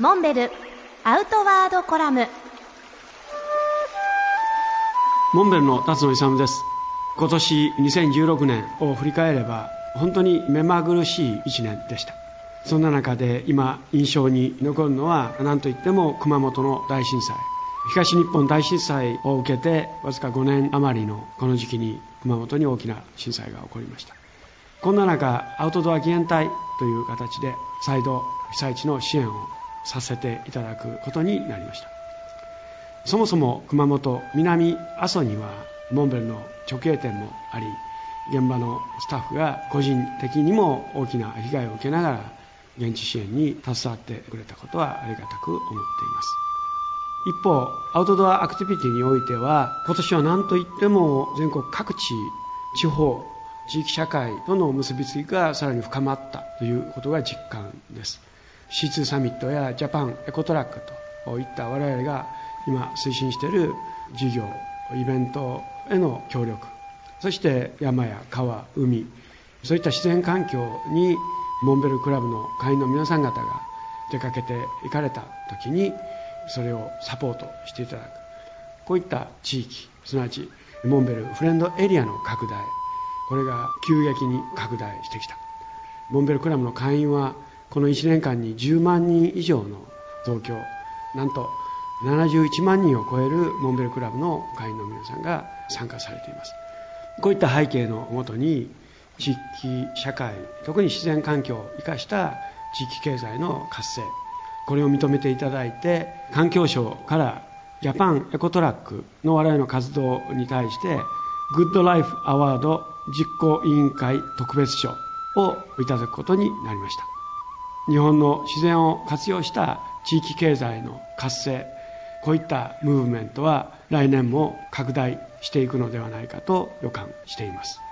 モンベルアウトワードコラム。モンベルの辰野勇です。今年2016年を振り返れば本当に目まぐるしい1年でした。そんな中で今印象に残るのは何といっても熊本の大震災。東日本大震災を受けてわずか5年余りのこの時期に熊本に大きな震災が起こりました。こんな中アウトドア義援隊という形で再度被災地の支援をさせていただくことになりました。そもそも熊本南阿蘇にはモンベルの直営店もあり現場のスタッフが個人的にも大きな被害を受けながら現地支援に携わってくれたことはありがたく思っています。一方アウトドアアクティビティにおいては今年は何といっても全国各地地方地域社会との結びつきがさらに深まったということが実感です。C2 サミットやジャパンエコトラックといった我々が今推進している事業イベントへの協力そして山や川海そういった自然環境にモンベルクラブの会員の皆さん方が出かけて行かれた時にそれをサポートしていただく。こういった地域すなわちモンベルフレンドエリアの拡大。これが急激に拡大してきた。モンベルクラブの会員はこの1年間に10万人以上の増強なんと71万人を超えるモンベルクラブの会員の皆さんが参加されています。こういった背景のもとに地域社会特に自然環境を生かした地域経済の活性これを認めていただいて環境省からジャパンエコトラックの我々の活動に対してグッドライフアワード実行委員会特別賞をいただくことになりました。日本の自然を活用した地域経済の活性こういったムーブメントは来年も拡大していくのではないかと予感しています。